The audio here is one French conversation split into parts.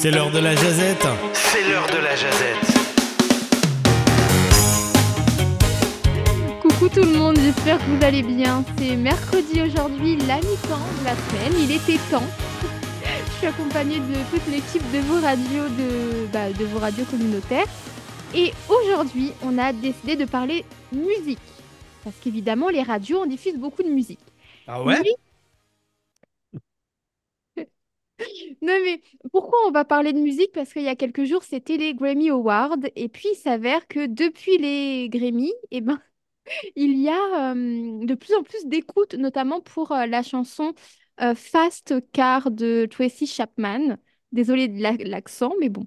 C'est l'heure de la jazette. C'est l'heure de la jazette. Coucou tout le monde, j'espère que vous allez bien. C'est mercredi aujourd'hui, la mi-temps de la semaine. Il était temps. Je suis accompagnée de toute l'équipe de vos radios, de, bah, de vos radios communautaires. Et aujourd'hui, on a décidé de parler musique. Parce qu'évidemment, les radios, on diffuse beaucoup de musique. Ah ouais? Non mais pourquoi on va parler de musique? Parce qu'il y a quelques jours, c'était les Grammy Awards. Et puis, il s'avère que depuis les Grammy, eh ben, il y a de plus en plus d'écoutes, notamment pour la chanson Fast Car de Tracy Chapman. Désolée de la- l'accent, mais bon.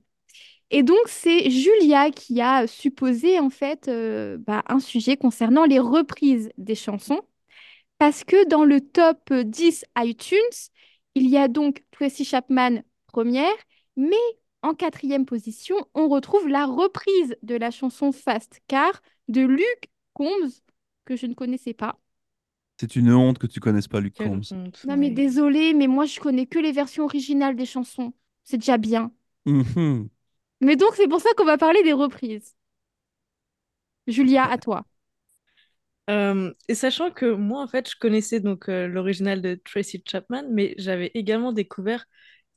Et donc, c'est Julia qui a supposé en fait bah, un sujet concernant les reprises des chansons. Parce que dans le top 10 iTunes, il y a donc Tracy Chapman première, mais en quatrième position, on retrouve la reprise de la chanson Fast Car de Luke Combs, que je ne connaissais pas. C'est une honte que tu connaisses pas Luke Quelle Combs. honte, Non mais oui. désolée, mais moi je connais que les versions originales des chansons. C'est déjà bien. Mhm. Mais donc c'est pour ça qu'on va parler des reprises. Julia, à toi. Euh, et sachant que moi, en fait, je connaissais donc euh, l'original de Tracy Chapman, mais j'avais également découvert,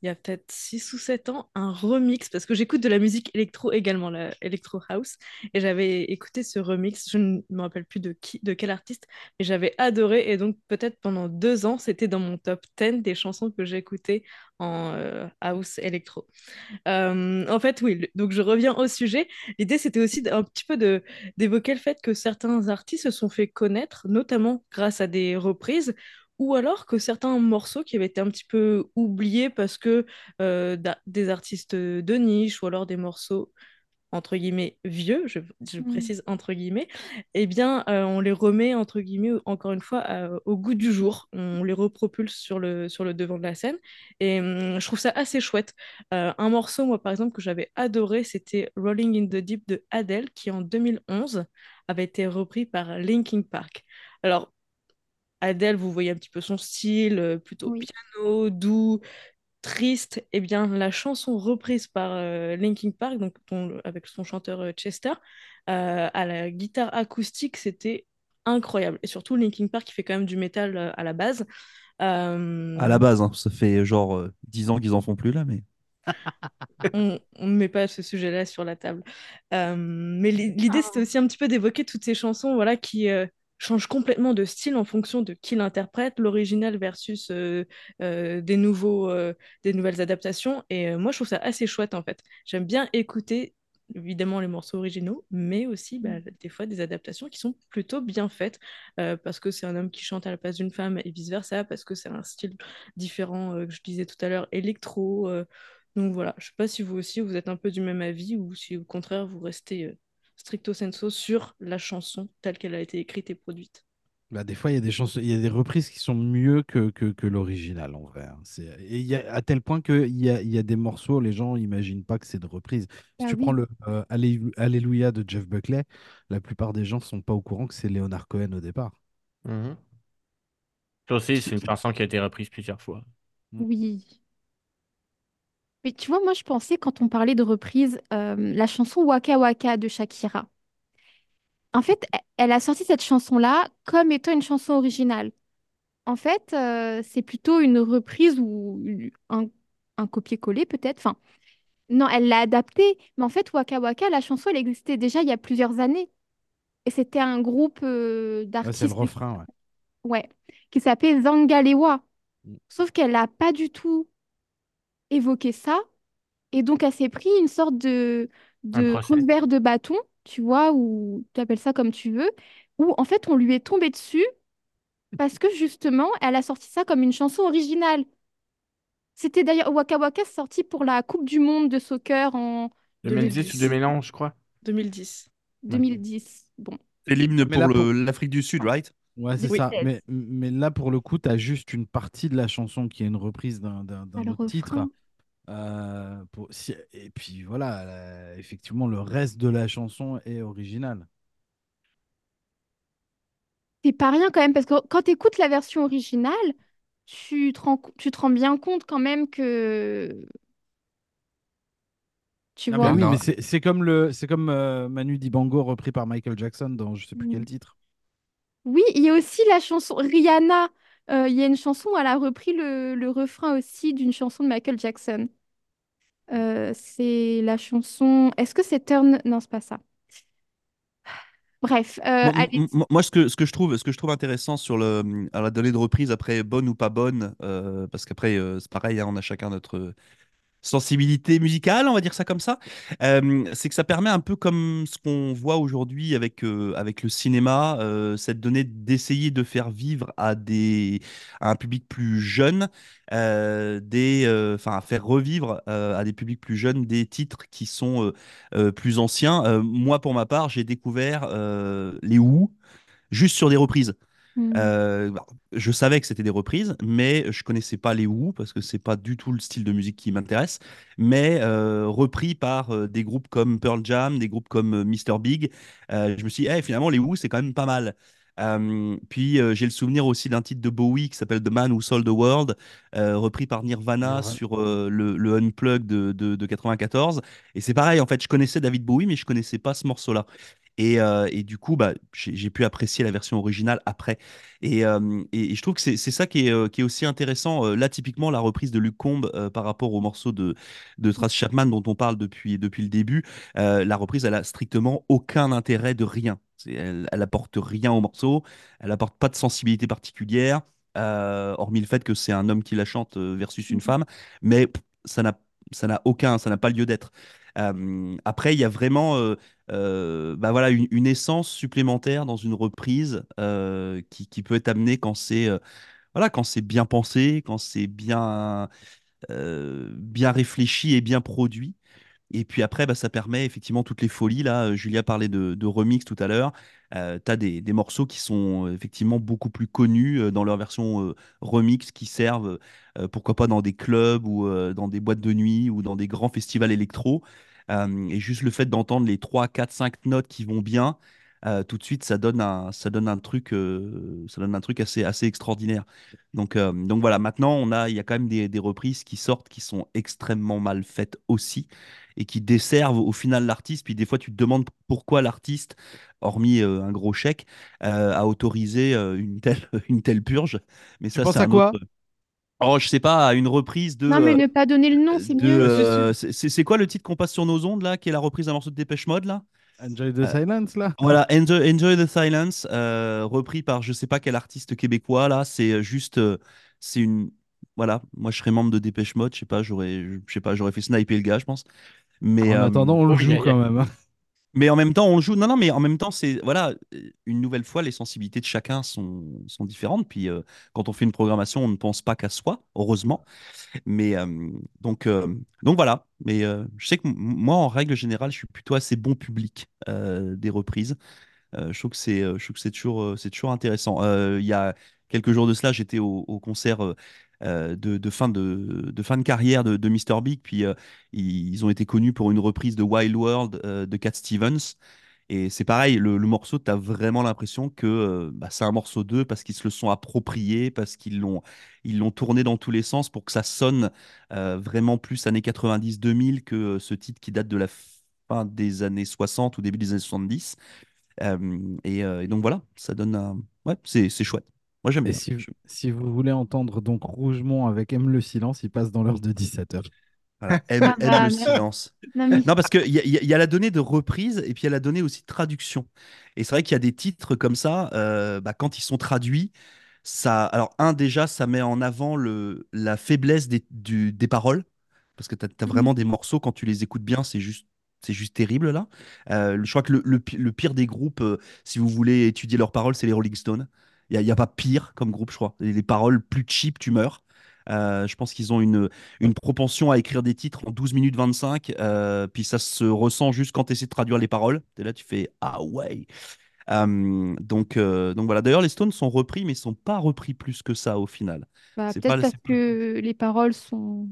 il y a peut-être 6 ou 7 ans, un remix, parce que j'écoute de la musique électro également, la Electro House, et j'avais écouté ce remix, je ne me rappelle plus de qui, de quel artiste, mais j'avais adoré, et donc peut-être pendant deux ans, c'était dans mon top 10 des chansons que j'écoutais en euh, house électro. Euh, en fait, oui, donc je reviens au sujet. L'idée, c'était aussi un petit peu de d'évoquer le fait que certains artistes se sont fait connaître, notamment grâce à des reprises, ou alors que certains morceaux qui avaient été un petit peu oubliés parce que euh, des artistes de niche, ou alors des morceaux entre guillemets vieux, je, je Mm. précise entre guillemets, eh bien, euh, on les remet entre guillemets encore une fois euh, au goût du jour. On les repropulse sur le, sur le devant de la scène et hum, je trouve ça assez chouette. Un morceau, moi par exemple, que j'avais adoré, c'était Rolling in the Deep de Adele, qui en 2011 avait été repris par Linkin Park. Alors, Adele, vous voyez un petit peu son style, euh, plutôt Oui. piano, doux, triste. Eh bien, la chanson reprise par euh, Linkin Park, donc avec son chanteur euh, Chester, euh, à la guitare acoustique, c'était incroyable. Et surtout, Linkin Park qui fait quand même du métal euh, à la base. Euh, À la base, hein, ça fait genre euh, 10 ans qu'ils en font plus là, mais on ne met pas ce sujet-là sur la table. Euh, mais l'i- l'idée, c'était aussi un petit peu d'évoquer toutes ces chansons voilà, qui changent complètement de style en fonction de qui l'interprète, l'original versus euh, euh, des, nouveaux, euh, des nouvelles adaptations. Et moi, je trouve ça assez chouette, en fait. J'aime bien écouter, évidemment, les morceaux originaux, mais aussi bah, des fois des adaptations qui sont plutôt bien faites, euh, parce que c'est un homme qui chante à la place d'une femme et vice-versa, parce que c'est un style différent, euh, que je disais tout à l'heure, électro. euh, donc voilà, je sais pas si vous aussi vous êtes un peu du même avis ou si au contraire vous restez stricto sensu sur la chanson telle qu'elle a été écrite et produite. Bah, des fois, il y a des chansons, il y a des reprises qui sont mieux que, que, que l'original en vrai. hein. C'est, et il y a, à tel point qu'il y a, il y a des morceaux, les gens n'imaginent pas que c'est de reprise. Si Bah tu oui. prends le euh, Allé- Alléluia de Jeff Buckley, la plupart des gens sont pas au courant que c'est Leonard Cohen au départ. Ça aussi, c'est une chanson qui a été reprise plusieurs fois. Oui. Mais tu vois, moi je pensais quand on parlait de reprise, euh, la chanson Waka Waka de Shakira. En fait, e- elle a sorti cette chanson-là comme étant une chanson originale. En fait, euh, c'est plutôt une reprise ou une- un, un copier-coller peut-être. Enfin, non, elle l'a adaptée. Mais en fait, Waka Waka, la chanson, elle existait déjà il y a plusieurs années. Et c'était un groupe euh, Ouais, c'est d'artistes, le refrain, ouais. ouais, qui s'appelait Zangalewa. Mm. Sauf qu'elle n'a pas du tout évoqué ça. Et donc, elle s'est pris une sorte de, Un de revers de bâton, tu vois, ou tu appelles ça comme tu veux, où en fait, on lui est tombé dessus parce que justement, elle a sorti ça comme une chanson originale. C'était d'ailleurs Waka Waka sorti pour la Coupe du Monde de soccer en 2010 ou 2011, je crois. 2010. 2010. Bon. c'est l'hymne pour l'Afrique du Sud, right? Ouais, c'est Oui. ça. Mais, mais là, pour le coup, tu as juste une partie de la chanson qui est une reprise d'un autre titre. Euh, pour, si- et puis voilà, effectivement, le reste de la chanson est original. C'est pas rien quand même, parce que quand tu écoutes la version originale, tu te rends, tu te rends bien compte quand même que Tu Ah vois? Bah oui, non. mais c'est comme le c'est comme euh, Manu Dibango repris par Michael Jackson dans je sais plus Mm. quel titre. Oui, il y a aussi la chanson Rihanna. Euh, il y a une chanson où elle a repris le, le refrain aussi d'une chanson de Michael Jackson. Euh, c'est la chanson. Est-ce que c'est Turn? Non, c'est pas ça. Bref, euh, Moi, allez. moi, ce que, ce que je trouve, ce que je trouve intéressant sur le, à la donnée de reprise, après bonne ou pas bonne, euh, parce qu'après, euh, c'est pareil, hein, on a chacun notre, sensibilité musicale, on va dire ça comme ça, euh, c'est que ça permet un peu comme ce qu'on voit aujourd'hui avec, euh, avec le cinéma, euh, cette donnée d'essayer de faire vivre à, des, à un public plus jeune, des, enfin, faire revivre à des publics plus jeunes des titres qui sont plus anciens. Moi, pour ma part, j'ai découvert les Who juste sur des reprises. Hmm. Euh, bah, je savais que c'était des reprises, mais je connaissais pas les Who parce que c'est pas du tout le style de musique qui m'intéresse. Mais euh, repris par euh, des groupes comme Pearl Jam, des groupes comme Mr Big, je me suis dit, Eh, finalement, les Who, c'est quand même pas mal. Puis j'ai le souvenir aussi d'un titre de Bowie qui s'appelle The Man Who Sold the World, repris par Nirvana sur le, le Unplugged de, de, de 94. Et c'est pareil, en fait, je connaissais David Bowie, mais je connaissais pas ce morceau-là. Et, euh, et du coup, bah, j'ai pu apprécier la version originale après. Et, euh, et- et je trouve que c'est ça qui est, euh, qui est aussi intéressant. Là, typiquement, la reprise de Luke Combs euh, par rapport au morceau de, de Tracy Chapman dont on parle depuis, depuis le début, la reprise, elle a strictement aucun intérêt de rien. Elle, elle apporte rien au morceau, elle apporte pas de sensibilité particulière, hormis le fait que c'est un homme qui la chante versus une femme, mais ça n'a aucun, ça n'a pas lieu d'être. Après, il y a vraiment bah voilà, une, essence supplémentaire dans une reprise qui, qui peut être amenée quand c'est voilà, bien pensé, quand c'est bien, bien réfléchi et bien produit. Et puis après, bah, ça permet effectivement toutes les folies. Là, euh, Julia parlait de, remix tout à l'heure. Euh, tu as des, des morceaux qui sont euh, effectivement beaucoup plus connus dans leur version remix, qui servent, pourquoi pas, dans des clubs ou dans des boîtes de nuit ou dans des grands festivals électro. Et juste le fait d'entendre les 3, 4, 5 notes qui vont bien, euh, tout de suite, ça donne un, ça donne un truc, euh, ça donne un truc assez, assez extraordinaire. Donc, euh, donc voilà, maintenant, on a, il y a quand même des, des reprises qui sortent qui sont extrêmement mal faites aussi et qui desservent au final l'artiste. Puis des fois, tu te demandes pourquoi l'artiste, hormis euh, un gros chèque, euh, a autorisé euh, une telle, une telle purge. Mais Tu ça, c'est à un quoi? autre. Oh, je sais pas, à une reprise de. Non, mais euh, ne pas donner le nom, c'est mieux. euh, c'est quoi le titre qu'on passe sur nos ondes là, qui est la reprise d'un morceau de Dépêche Mode là? Enjoy the Euh, silence là. Voilà, Enjoy, Enjoy the Silence, euh, repris par je sais pas quel artiste québécois là. C'est euh, juste, c'est une, voilà. Moi, je serais membre de Dépêche Mode, je sais pas, j'aurais, je sais pas, j'aurais fait sniper le gars, je pense. Mais En euh, attendant, on le joue quand même. Mais en même temps, on joue. Non, non, mais en même temps, c'est voilà, une nouvelle fois, les sensibilités de chacun sont, sont différentes. Puis euh, quand on fait une programmation, on ne pense pas qu'à soi, heureusement. Mais euh, donc, euh, donc voilà. Mais je sais que moi, en règle générale, je suis plutôt assez bon public des reprises. Je trouve que c'est, je trouve que c'est toujours, c'est toujours intéressant. Il y a quelques jours de cela, j'étais au, au concert de, de fin de, fin de carrière de, de Mr. Big. Puis euh, ils, ont été connus pour une reprise de Wild World euh, de Cat Stevens. Et c'est pareil, le, morceau, tu as vraiment l'impression que euh, bah, c'est un morceau d'eux parce qu'ils se le sont approprié, parce qu'ils l'ont ils l'ont tourné dans tous les sens pour que ça sonne euh, vraiment plus années 90-2000 que euh, ce titre qui date de la fin des années 60 ou début des années 70. Euh, et, euh, et donc voilà, ça donne un... Ouais, c'est chouette. Moi j'aime bien. si, Je- si vous voulez entendre donc Rougemont avec Aime le silence, il passe dans l'heure de 17h. Voilà, aime, Ça aime va, le silence. Non, mais Non, parce qu'il y y a- il y a la donnée de reprise et puis il y a la donnée aussi de traduction. Et c'est vrai qu'il y a des titres comme ça, euh, bah, quand ils sont traduits, ça. Alors, un, déjà, ça met en avant le, la faiblesse des, du- des paroles. Parce que tu as, vraiment des morceaux, quand tu les écoutes bien, c'est juste. C'est juste terrible là. Euh, je crois que le, le pire des groupes, euh, si vous voulez étudier leurs paroles, c'est les Rolling Stones. Il n'y a, pas pire comme groupe, je crois. Les, les paroles plus cheap, tu meurs. Euh, je pense qu'ils ont une, une propension à écrire des titres en 12 minutes 25, euh, puis ça se ressent juste quand tu essaies de traduire les paroles. Et là, tu fais Ah ouais. Euh, donc, euh, donc voilà. D'ailleurs, les Stones sont repris, mais ils sont pas repris plus que ça au final. bah, peut-être parce que les paroles sont.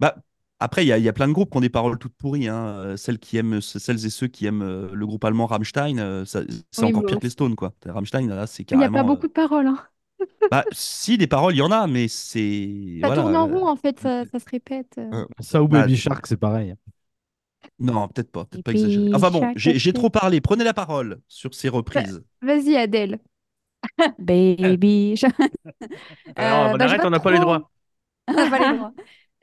Bah, après, il y, a- il y a plein de groupes qui ont des paroles toutes pourries. hein. Euh, Celles, qui aiment, celles et ceux qui aiment euh, le groupe allemand Rammstein, euh, c'est Oui, encore mais pire bon, que les Stones, quoi. Rammstein, là, c'est Il n'y a pas carrément. beaucoup de paroles. Hein. Bah, si, des paroles, il y en a, mais c'est. Ça Voilà. tourne en rond, en fait, ça, ça se répète. Ça ou Bah, Baby Shark, c'est pareil. Non, peut-être pas, peut-être pas Baby exagéré. Enfin bon, shark, j'ai trop parlé. Prenez la parole sur ces Bah, reprises. Vas-y, Adèle. Baby. shark. Alors, Euh, on bah, j'ai arrête, on n'a pas les droits. On n'a pas les droits.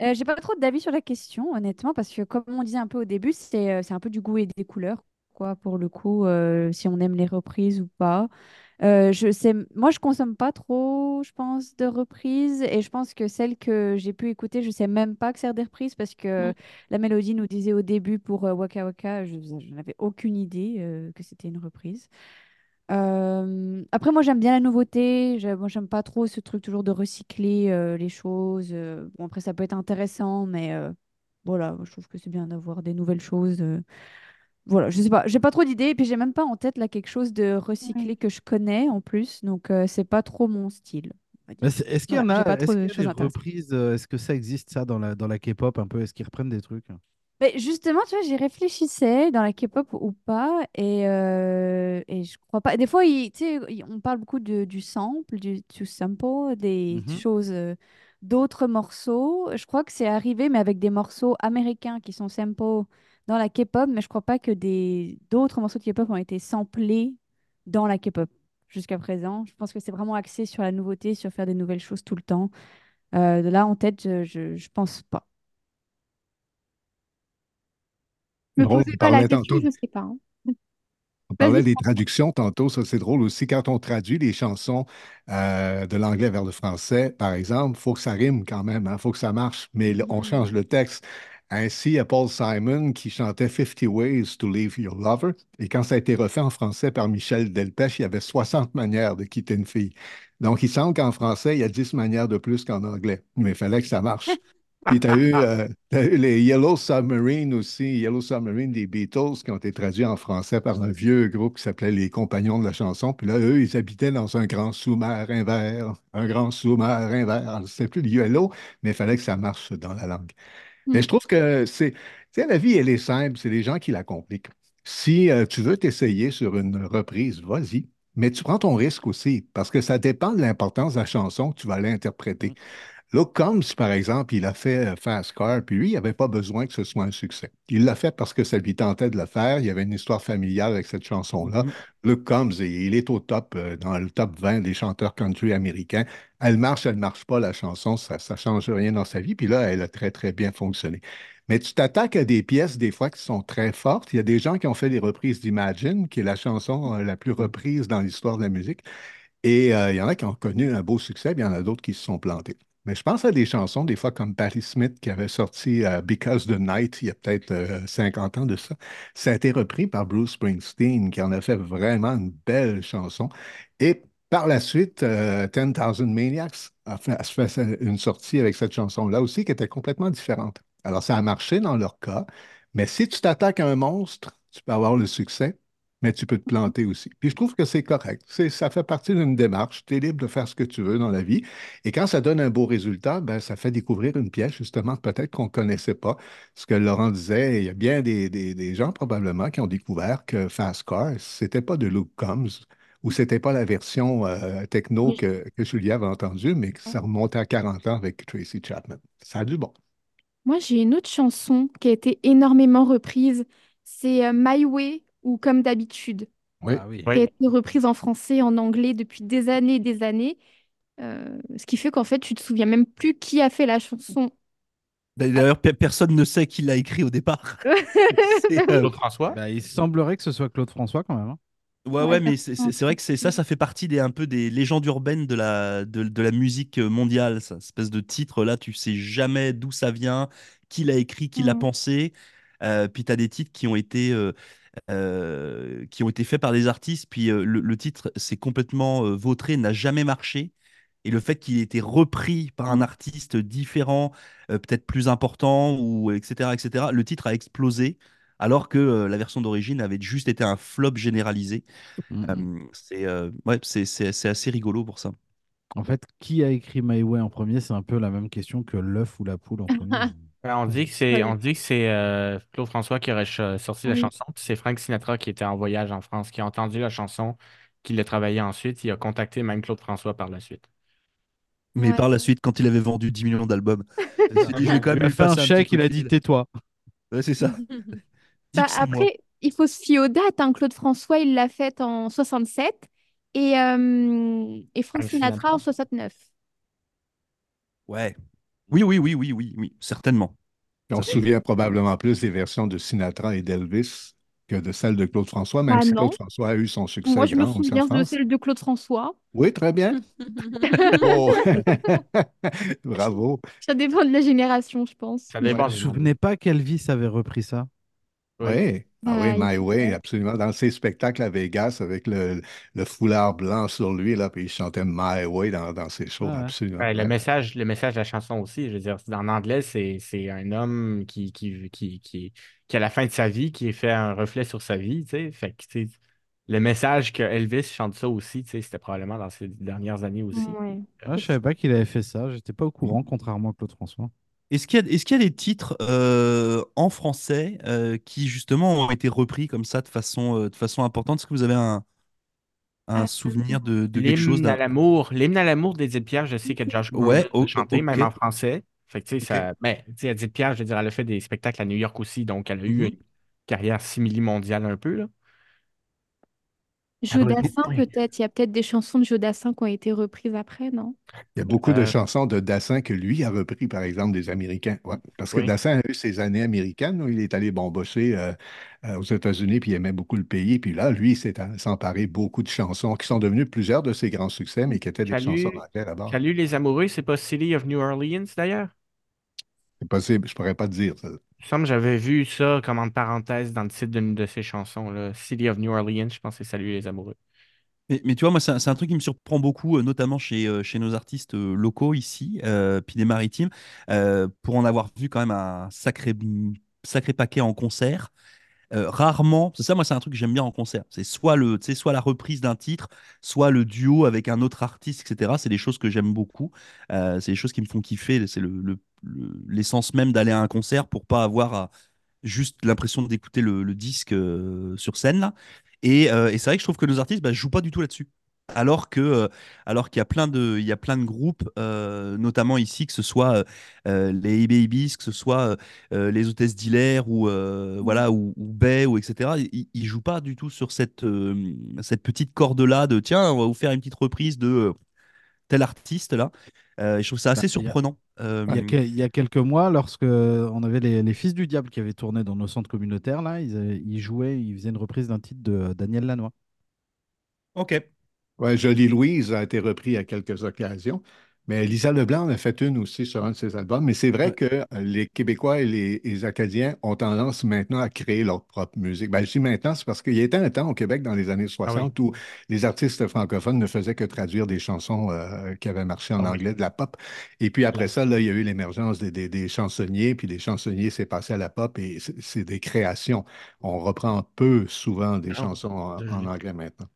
Euh, j'ai pas trop d'avis sur la question, honnêtement, parce que comme on disait un peu au début, c'est euh, c'est un peu du goût et des couleurs, quoi, pour le coup, euh, si on aime les reprises ou pas. Euh, je sais, moi, je consomme pas trop, je pense, de reprises, et je pense que celles que j'ai pu écouter, je sais même pas que c'est des reprises, parce que Mm. la mélodie nous disait au début pour euh, Waka Waka, je, je n'avais aucune idée euh, que c'était une reprise. Euh, après, moi, j'aime bien la nouveauté. J'ai- Moi, j'aime pas trop ce truc toujours de recycler euh, les choses. euh. Bon, après, ça peut être intéressant, mais euh, voilà, je trouve que c'est bien d'avoir des nouvelles choses. euh. Voilà, je sais pas, j'ai pas trop d'idées. Et puis, j'ai même pas en tête là quelque chose de recyclé que je connais en plus. Donc, euh, c'est pas trop mon style. on va Mais dire. c'est- Est-ce qu'il y Ouais, en j'ai a, pas est-ce trop qu'il de y a choses des intéressantes. reprises, euh, est-ce que ça existe ça dans la, dans la K-pop un peu? Est-ce qu'ils reprennent des trucs? Mais justement, tu vois, j'y réfléchissais dans la K-pop ou pas, et, euh, et je crois pas. Des fois, il- tu sais, il- on parle beaucoup de, du sample, du sample, des Mhm. choses, euh, d'autres morceaux. Je crois que c'est arrivé, mais avec des morceaux américains qui sont sample dans la K-pop, mais je crois pas que des d'autres morceaux de K-pop ont été samplés dans la K-pop jusqu'à présent. Je pense que c'est vraiment axé sur la nouveauté, sur faire des nouvelles choses tout le temps. Euh, là, en tête, je, je, je pense pas. Me Drôle, posez on pas la parlait question, tantôt je sais pas. hein. On parlait Vas-y, des traductions tantôt, ça c'est drôle aussi. Quand on traduit les chansons euh, de l'anglais vers le français, par exemple, il faut que ça rime quand même, il faut que ça marche, mais on Mhm. change le texte. Ainsi, il y a Paul Simon qui chantait 50 Ways to Leave Your Lover, et quand ça a été refait en français par Michel Delpech, il y avait 60 manières de quitter une fille. Donc, il semble qu'en français, il y a 10 manières de plus qu'en anglais, mais il fallait que ça marche. Puis tu as eu, euh, eu les Yellow Submarine aussi, Yellow Submarine des Beatles qui ont été traduits en français par un vieux groupe qui s'appelait Les Compagnons de la chanson. Puis là, eux, ils habitaient dans un grand sous-marin vert, un grand sous-marin vert. C'était plus le Yellow, mais il fallait que ça marche dans la langue. Mais je trouve que c'est, la vie, elle est simple, c'est les gens qui la compliquent. Si euh, tu veux t'essayer sur une reprise, vas-y. Mais tu prends ton risque aussi, parce que ça dépend de l'importance de la chanson que tu vas l'interpréter. Luke Combs, par exemple, il a fait euh, Fast Car, puis lui, il n'avait pas besoin que ce soit un succès. Il l'a fait parce que ça lui tentait de le faire. Il y avait une histoire familiale avec cette chanson-là. Mhm. Luke Combs, il est au top, euh, dans le top 20 des chanteurs country américains. Elle marche, elle ne marche pas, la chanson, ça ne change rien dans sa vie. Puis là, elle a très, très bien fonctionné. Mais tu t'attaques à des pièces, des fois, qui sont très fortes. Il y a des gens qui ont fait des reprises d'Imagine, qui est la chanson euh, la plus reprise dans l'histoire de la musique. Et euh, il y en a qui ont connu un beau succès, puis il y en a d'autres qui se sont plantés. Mais je pense à des chansons, des fois comme Patti Smith qui avait sorti euh, Because the Night il y a peut-être euh, 50 ans de ça. Ça a été repris par Bruce Springsteen qui en a fait vraiment une belle chanson. Et par la suite, euh, 10,000 Maniacs a fait une sortie avec cette chanson-là aussi qui était complètement différente. Alors ça a marché dans leur cas, mais si tu t'attaques à un monstre, tu peux avoir le succès mais tu peux te planter aussi. Puis je trouve que c'est correct. Ça fait partie d'une démarche. Tu es libre de faire ce que tu veux dans la vie. Et quand ça donne un beau résultat, ben, ça fait découvrir une pièce, justement, peut-être qu'on ne connaissait pas. Ce que Laurent disait, il y a bien des, des- des gens probablement qui ont découvert que Fast Car, c'était pas de Luke Combs ou c'était pas la version euh, techno Oui. que, que Julie avait entendue, mais que ça remontait à 40 ans avec Tracy Chapman. Ça a du bon. Moi, j'ai une autre chanson qui a été énormément reprise. C'est euh, My Way ou Comme d'habitude, Oui. Ah oui. qui a été reprise en français, en anglais depuis des années et des années. Euh, ce qui fait qu'en fait, tu te souviens même plus qui a fait la chanson. D'ailleurs, pe- personne ne sait qui l'a écrit au départ. C'est, euh, Claude François. Bah, il semblerait que ce soit Claude François quand même. hein. Ouais, Ouais, ouais, mais c'est vrai que c'est ça, ça fait partie des un peu des légendes urbaines de la, de, de la musique mondiale, ça espèce de titre là, tu sais jamais d'où ça vient, qui l'a écrit, qui l'a Mm. pensé. Euh, puis tu as des titres qui ont été, euh, qui ont été faits par des artistes, puis euh, le, le titre s'est complètement euh, vautré, n'a jamais marché. Et le fait qu'il ait été repris par un artiste différent, euh, peut-être plus important, ou etc., etc., le titre a explosé, alors que euh, la version d'origine avait juste été un flop généralisé. Mm, Euh, mm. c'est euh, ouais, c'est c'est- c'est assez rigolo pour ça. En fait, qui a écrit My Way en premier? C'est un peu la même question que l'œuf ou la poule en premier. Ouais, On dit que c'est on dit que c'est euh, Claude François qui aurait ch- sorti la Oui. chanson, puis c'est Frank Sinatra qui était en voyage en France, qui a entendu la chanson, qui l'a travaillée ensuite. Il a contacté même Claude François par la suite. Mais Ouais. par la suite, quand il avait vendu 10 millions d'albums, il s'est dit, je vais quand Il même a lui fait un passer un petit chèque, coup il de a dit fil. tais-toi. Ouais, c'est ça. Bah, après, il faut se fier aux dates. hein. Claude François, il l'a faite en 67 et, euh, et Frank Frank Sinatra en Sinatra. 69. Ouais. Oui, oui, oui, oui, oui, oui, certainement. On se souvient probablement plus des versions de Sinatra et d'Elvis que de celles de Claude François, même Bah si Claude. François a eu son Moi, succès je me grand en souviens de celle de Claude François. Oui, très bien. Oh, bravo. Ça dépend de la génération, je pense. Ça Ouais. dépend Vous vous des souvenez pas qu'Elvis avait repris ça? Oui. Oui, ah oui, My Way, absolument. Dans ses spectacles à Vegas, avec le, le foulard blanc sur lui, là, puis il chantait My Way dans, dans ses shows, Ah absolument. Ouais, le message, le message de la chanson aussi, je veux dire, en anglais, c'est, c'est un homme qui, qui, qui, qui, qui, à la fin de sa vie, qui fait un reflet sur sa vie, tu sais. Fait que, tu sais, le message que Elvis chante ça aussi, tu sais, c'était probablement dans ces dernières années aussi. Ouais. Ah, je savais pas qu'il avait fait ça. J'étais pas au courant, contrairement à Claude François. Est-ce qu'il y a, y des titres euh, en français euh, qui justement ont été repris comme ça de façon, euh, de façon importante? Est-ce que vous avez un, un souvenir de, de quelque chose L'hymne à l'amour, l'hymne à l'amour d'Édith Piaf, je sais que Josh Groban Ouais, l'a o- chanté, même en français. Fait que, tu sais, ok. ça, ben, tu sais, Edith Piaf, je veux dire, elle a fait des spectacles à New York aussi, donc elle a eu Mhm. une carrière simili-mondiale un peu, là. Jodassin, peut-être. Il y a peut-être des chansons de Jodassin qui ont été reprises après, non? Il y a beaucoup de Euh, chansons de Dassin que lui a repris, par exemple, des Américains. Ouais. Parce que oui. Dassin a eu ses années américaines. où Il est allé bombosser euh, euh, aux États-Unis, puis il aimait beaucoup le pays. Puis là, lui, il s'est emparé beaucoup de chansons qui sont devenues plusieurs de ses grands succès, mais qui étaient des chansons Salut, anglaises d'abord. Salut les amoureux, c'est pas City of New Orleans d'ailleurs? C'est possible, je pourrais pas te dire ça. Il semble que j'avais vu ça comme entre parenthèses dans le titre d'une de ses chansons, là. City of New Orleans, je pense que Salut les amoureux. Mais, mais tu vois, moi, c'est un, un truc qui me surprend beaucoup, euh, notamment chez, euh, chez nos artistes euh, locaux ici, puis des maritimes, pour en avoir vu quand même un sacré, sacré paquet en concert. Euh, rarement, c'est ça, moi, c'est un truc que j'aime bien en concert. C'est soit le, soit la reprise d'un titre, soit le duo avec un autre artiste, etc. C'est des choses que j'aime beaucoup. Euh, c'est des choses qui me font kiffer. C'est le, le- l'essence même d'aller à un concert pour pas avoir juste l'impression d'écouter le, disque euh, sur scène là. Et, et c'est vrai que je trouve que nos artistes bah, jouent pas du tout là-dessus. Alors que, euh, alors qu'il y a plein de, il y a plein de groupes, euh, notamment ici, que ce soit euh, euh, les Babies, que ce soit euh, les hôtesses d'Hilaire ou voilà ou, ou Bay ou etc. Ils, ils jouent pas du tout sur cette cette petite corde là de tiens on va vous faire une petite reprise de tel artiste là. Je trouve ça Bah, assez surprenant. Il y a que- il y a quelques mois, lorsque on avait les, les Fils du Diable qui avaient tourné dans nos centres communautaires, là, ils, ils jouaient, ils faisaient une reprise d'un titre de Daniel Lanois. ok. Ouais, Jolie Louise a été repris à quelques occasions, mais Lisa Leblanc en a fait une aussi sur un de ses albums. Mais c'est vrai que euh, les Québécois et les, les Acadiens ont tendance maintenant à créer leur propre musique. Ben, je dis maintenant, c'est parce qu'il y a un temps au Québec dans les années Ah oui, 60 où les artistes francophones ne faisaient que traduire des chansons euh, qui avaient marché en ah oui, anglais, de la pop. Et puis après ça, là, il y a eu l'émergence des, des- des chansonniers, puis les chansonniers s'est passé à la pop et c'est des créations. On reprend peu souvent des Ah, chansons en anglais maintenant.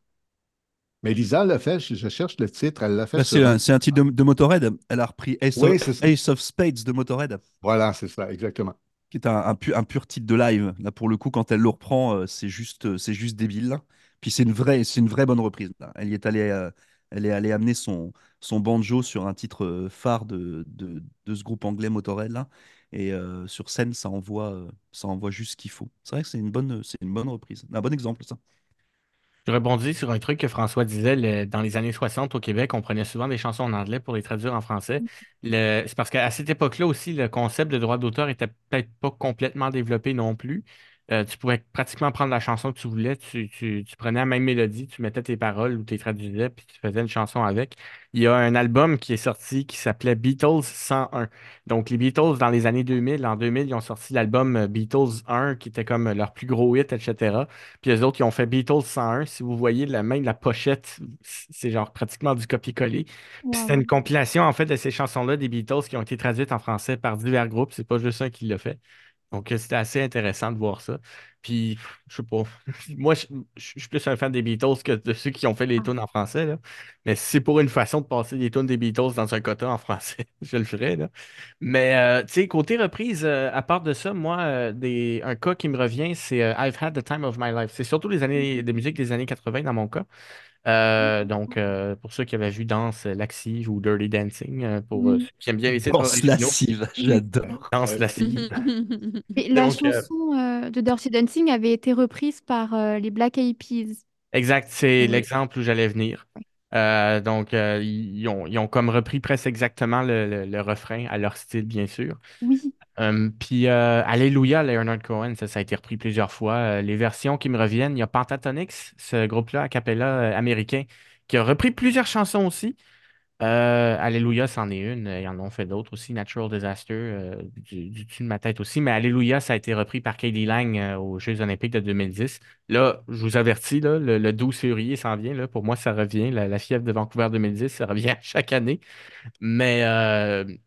Mais Lisa l'a fait, je, je cherche le titre, elle l'a fait Bah, c'est un. titre de, de Motorhead. Elle a repris Ace Oui, of. Ace Spades de Motorhead, Voilà, c'est ça, exactement. qui est un, un, pu- un pur titre de live. Là, pour le coup, quand elle le reprend, euh, c'est juste, euh, c'est juste débile. Puis c'est une vraie, c'est une vraie bonne reprise. là. Elle y est allée, euh, elle est allée amener son, son banjo sur un titre phare de, de, de ce groupe anglais Motorhead là. Et euh, sur scène, ça envoie, ça envoie juste ce qu'il faut. C'est vrai que c'est une bonne, c'est une bonne reprise. Un bon exemple, ça. Je rebondis sur un truc que François disait. le- dans les années 60 au Québec, on prenait souvent des chansons en anglais pour les traduire en français. Le- c'est parce qu'à cette époque-là aussi, le concept de droit d'auteur était peut-être pas complètement développé non plus. Euh, tu pouvais pratiquement prendre la chanson que tu voulais, tu, tu- tu prenais la même mélodie, tu mettais tes paroles ou tu les traduisais, puis tu faisais une chanson avec. Il y a un album qui est sorti qui s'appelait Beatles 101. Donc, les Beatles, dans les années 2000, en 2000, ils ont sorti l'album euh, Beatles 1, qui était comme leur plus gros hit, etc. Puis les autres, ils ont fait Beatles 101. Si vous voyez la main de la pochette, c'est genre pratiquement du copier-coller. Puis c'était une compilation, en fait, de ces chansons-là des Beatles qui ont été traduites en français par divers groupes. C'est pas juste un qui l'a fait. Donc, c'était assez intéressant de voir ça. Puis, je sais pas. Moi, je, suis plus un fan des Beatles que de ceux qui ont fait les Ah. tunes en français, là. Mais si c'est pour une façon de passer les tunes des Beatles dans un quota en français, je le ferais, là. Mais, euh, tu sais, côté reprise, euh, à part de ça, moi, euh, des, un cas qui me revient, c'est I've Had the Time of My Life. C'est surtout les années de musique des années 80 dans mon cas. Euh, donc, euh, pour ceux qui avaient vu Danse lascive ou Dirty Dancing, euh, pour euh, Mm. ceux qui aiment bien les titres Danse lascive, j'adore. Danse. Mais la Donc, euh, chanson euh, de Dirty Dancing avait été reprise par euh, les Black Eyed Peas. Exact, c'est Oui. l'exemple où j'allais venir. Euh, donc, euh, ils, ils ont, ils ont comme repris presque exactement le, le- le refrain à leur style, bien sûr. Oui. Euh, puis, euh, Alléluia, Leonard Cohen, ça, a été repris plusieurs fois. Euh, les versions qui me reviennent, il y a Pentatonix, ce groupe-là, a cappella euh, américain, qui a repris plusieurs chansons aussi. Euh, Alléluia, c'en est une. Ils en ont fait d'autres aussi. Natural Disaster, euh, du, dessus de ma tête aussi. Mais Alléluia, ça a été repris par Katie Lang euh, aux Jeux Olympiques de 2010. Là, je vous avertis, le, le 12 février s'en vient. Pour moi, ça revient. La, fièvre de Vancouver 2010, ça revient chaque année. Mais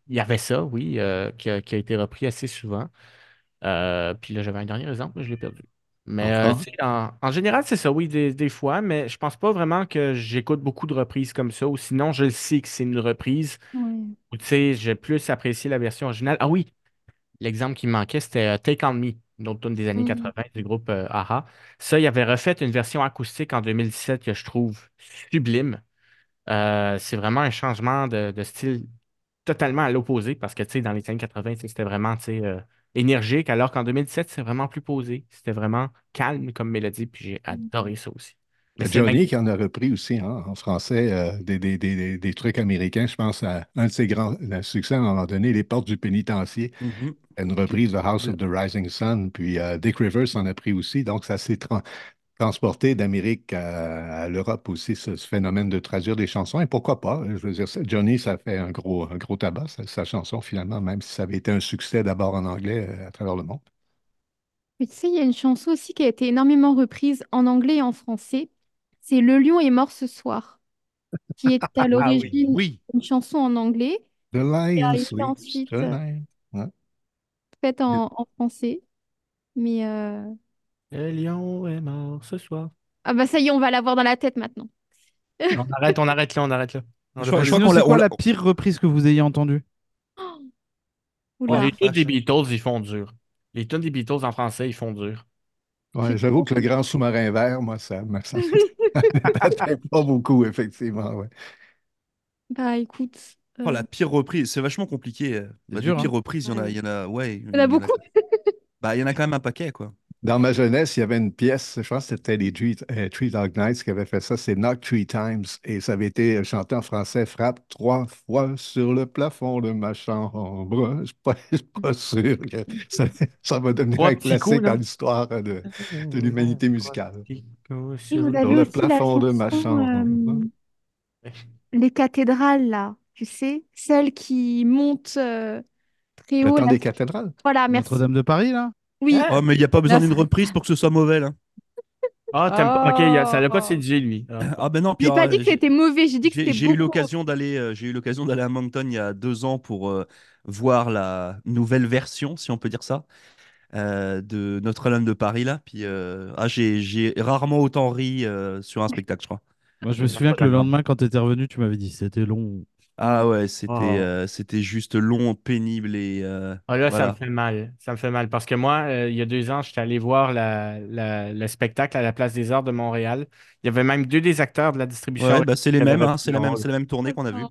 il y avait ça, oui, qui a, qui a été repris assez souvent. Puis là, j'avais un dernier exemple, mais je l'ai perdu. Mais euh, Enfin. tu sais, en, en général, c'est ça, oui, des, des fois, mais je pense pas vraiment que j'écoute beaucoup de reprises comme ça, ou sinon, je le sais que c'est une reprise, Ouais. ou tu sais, j'ai plus apprécié la version originale. Ah oui, l'exemple qui me manquait, c'était euh, Take On Me, une autre tune des années Mm. 80 du groupe euh, a-ha. Ça, il avait refait une version acoustique en 2017 que je trouve sublime. Euh, c'est vraiment un changement de, de style totalement à l'opposé parce que, tu sais, dans les années 80, tu sais, c'était vraiment, tu sais, euh, énergique, alors qu'en 2017, c'est vraiment plus posé. C'était vraiment calme comme mélodie, puis j'ai adoré ça aussi. Il y Mais Johnny même- qui en a repris aussi hein, en français euh, des, des- des- des- des trucs américains. Je pense à un de ses grands succès à un moment donné, Les Portes du pénitencier, Mhm. une reprise de House of the Rising Sun. Puis euh, Dick Rivers en a pris aussi. Donc, ça s'est transporté d'Amérique à, à l'Europe aussi, ce, ce phénomène de traduire des chansons. Et pourquoi pas? Je veux dire, Johnny, ça fait un gros, un gros tabac, sa, sa chanson, finalement, même si ça avait été un succès d'abord en anglais euh, à travers le monde. Mais tu sais, il y a une chanson aussi qui a été énormément reprise en anglais et en français. C'est Le lion est mort ce soir, qui est à Ah oui, l'origine oui. une chanson en anglais, The Lion sleeps ensuite faite en, en français. Mais euh, Le lion est mort ce soir. ah bah ça y est, on va l'avoir dans la tête maintenant. On arrête, on arrête là, on arrête là. On Je a crois- pas je le crois Sinon, qu'on c'est l'a- quoi l'a- la pire reprise que vous ayez entendue? Oula. Les tunes des Beatles, ils font dur. Les tunes des Beatles en français, ils font dur. Ouais, j'avoue que le grand sous-marin vert, moi, ça ne m'atteint pas beaucoup, effectivement. ouais. Bah écoute, Oh, la euh, pire reprise, c'est vachement compliqué. euh. C'est Bah, dur, des pires reprises, il y en a, Ouais. il y en a, ouais, il y en a beaucoup. Bah, il y en a quand même un paquet, quoi. Dans ma jeunesse, il y avait une pièce, je pense que c'était les Three, euh, Three Dog Nights qui avaient fait ça, c'est Knock Three Times, et ça avait été chanté en français, frappe trois fois sur le plafond de ma chambre. Je ne suis pas, je suis pas sûr que ça, ça va devenir Trois un coups, classique dans l'histoire de, de l'humanité musicale. Sur le- Sur le plafond de ma chambre. euh, les cathédrales là, tu sais, celles qui montent euh, très Le haut. temps là. des cathédrales. Voilà, merci. Notre-Dame de Paris, là? Oui. Oh, mais il n'y a pas besoin d'une reprise pour que ce soit mauvais, là. Ah, t'aimes pas. Ok, y a- ça l'a pas séduit, lui. Ah. Ah, ben non, puis J'ai pas alors, dit que j'ai- c'était mauvais, j'ai dit que J'ai c'était j'ai eu beaucoup. l'occasion d'aller, euh, j'ai eu l'occasion d'aller à Moncton il y a deux ans pour euh, voir la nouvelle version, si on peut dire ça, euh, de Notre-Dame de Paris là. Puis euh, ah, j'ai j'ai rarement autant ri euh, sur un spectacle, je crois. Moi, je me souviens que le lendemain, quand tu étais revenu, tu m'avais dit c'était long. Ah ouais, c'était Oh. euh, c'était juste long, pénible et euh, Ah là, ça voilà. me fait mal. Ça me fait mal parce que moi, euh, il y a deux ans, j'étais allé voir la- la- le spectacle à la Place des Arts de Montréal. Il y avait même deux des acteurs de la distribution. Ouais, bah, c'est les qui avaient mêmes, hein, repris c'est la même, rôle. c'est la même tournée qu'on a vue.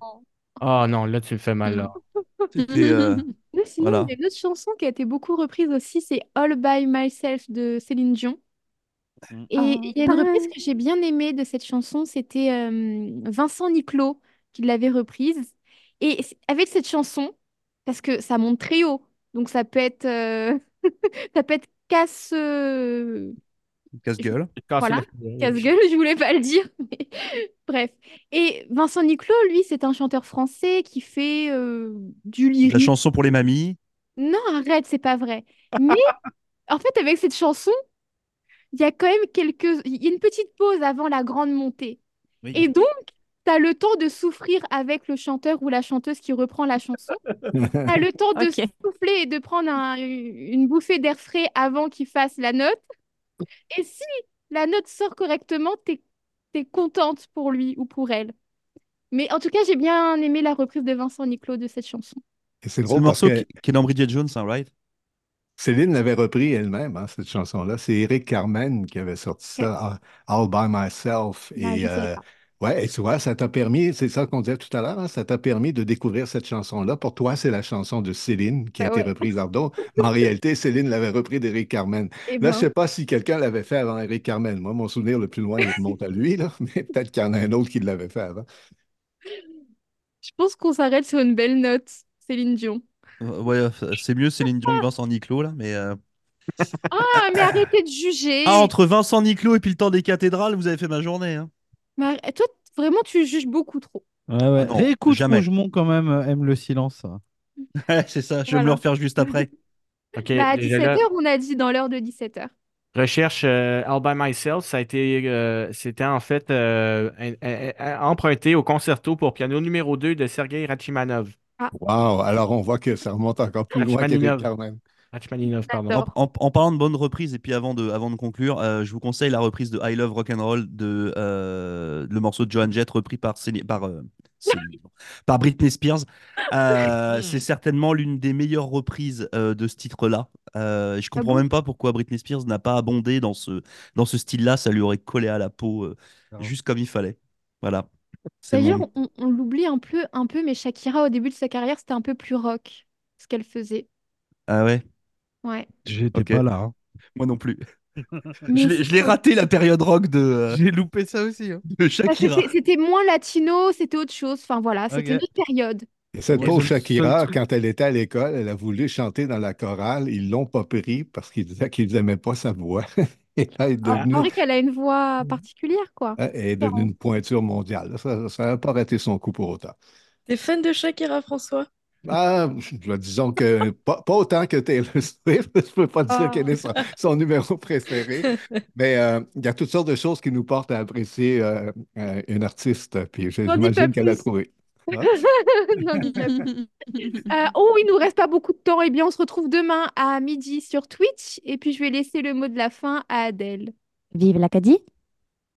Ah non, là, tu me fais mal. Là. C'était euh, Mais sinon, Voilà. il y a une autre chanson qui a été beaucoup reprise aussi, c'est All by Myself de Céline Dion. Et il y a une reprise que j'ai bien aimée de cette chanson, c'était euh, Vincent Niclot qui l'avait reprise. Et avec cette chanson, parce que ça monte très haut, donc ça peut être, euh, ça peut être casse, euh, casse-gueule. Voilà, la casse-gueule, je voulais pas le dire. mais Bref. Et Vincent Niclot, lui, c'est un chanteur français qui fait euh, du La lyrique. chanson pour les mamies. Non, arrête, c'est pas vrai. Mais en fait, avec cette chanson, il y a quand même quelques... Il y a une petite pause avant la grande montée. Oui. Et donc, tu as le temps de souffrir avec le chanteur ou la chanteuse qui reprend la chanson. Tu as le temps de souffler et de prendre un- une bouffée d'air frais avant qu'il fasse la note. Et si la note sort correctement, tu es, contente pour lui ou pour elle. Mais en tout cas, j'ai bien aimé la reprise de Vincent Niclot de cette chanson. Et c'est le morceau que qui, est dans Bridget Jones, hein, right? Céline l'avait repris elle-même, hein, cette chanson-là. C'est Eric Carmen qui avait sorti ça, All, All by Myself. Ah, Et, euh, pas. Ouais, et tu vois, ça t'a permis, c'est ça qu'on disait tout à l'heure, hein, ça t'a permis de découvrir cette chanson-là. Pour toi, c'est la chanson de Céline qui a Ah été ouais. reprise par d'autres. Mais en réalité, Céline l'avait repris d'Eric Carmen. Eh Là, je ben, sais pas si quelqu'un l'avait fait avant Eric Carmen. Moi, mon souvenir le plus loin, il remonte à lui, là, mais peut-être qu'il y en a un autre qui l'avait fait avant. je pense qu'on s'arrête sur une belle note, Céline Dion. Euh, Ouais, euh, c'est mieux Céline Dion que Vincent Niclot, là, mais... euh, Ah, mais arrêtez de juger. Ah, entre Vincent Niclot et puis le temps des cathédrales, vous avez fait ma journée. Hein. Toi, vraiment, tu juges beaucoup trop. Ouais, ouais. Ah non, Réécoute jamais. Rougemont quand même, euh, aime le silence. c'est ça, je vais me le refaire juste après. OK, Bah, à déjà là, 17h, on a dit dans l'heure de 17h. recherche euh, All by Myself, ça a été, euh, c'était en fait euh, un- un- un- emprunté au concerto pour piano numéro 2 de Sergei Rachmaninoff. Wow! Alors, on voit que ça remonte encore plus loin Rachmaninov. Carmen. Pardon. En, J'adore. en- en parlant de bonnes reprises, et puis avant de, avant de conclure, euh, je vous conseille la reprise de I Love Rock'n'Roll de euh, le morceau de Joan Jett repris par, Céline- par, euh, Céline, par Britney Spears. Euh, c'est certainement l'une des meilleures reprises euh, de ce titre-là. Euh, je comprends bon même pas pourquoi Britney Spears n'a pas abondé dans ce, dans ce style-là. Ça lui aurait collé à la peau euh, juste comme il fallait. Voilà. D'ailleurs, mon- on, on l'oublie un peu, un peu, mais Shakira, au début de sa carrière, c'était un peu plus rock, ce qu'elle faisait. Ah ouais, Ouais. J'étais pas là. hein. moi non plus. Je l'ai- raté la période rock de, euh, J'ai loupé ça aussi. hein. de Bah, Shakira. c'était c'était moins latino, c'était autre chose. Enfin voilà, c'était une autre période. Et cette Ouais, pauvre Shakira, quand elle était à l'école, elle a voulu chanter dans la chorale. Ils l'ont pas pris parce qu'ils disaient qu'ils n'aimaient pas sa voix. Et là, elle est Ah, devenue, C'est vrai qu'elle a une voix particulière, quoi. elle est devenue une pointure mondiale. Ça n'a pas raté son coup pour autant. T'es fan de Shakira, François? Ah, disons que pas, pas autant que Taylor Swift. Je peux pas dire Ah. quel est son, son numéro préféré. Mais euh, il y a toutes sortes de choses qui nous portent à apprécier euh, euh, une artiste. Puis je- N'en dis pas j'imagine qu'elle a plus. trouvé. Non, dis pas plus. Euh, oh, il nous reste pas beaucoup de temps. Eh bien, on se retrouve demain à midi sur Twitch. Et puis, je vais laisser le mot de la fin à Adèle. Vive l'Acadie!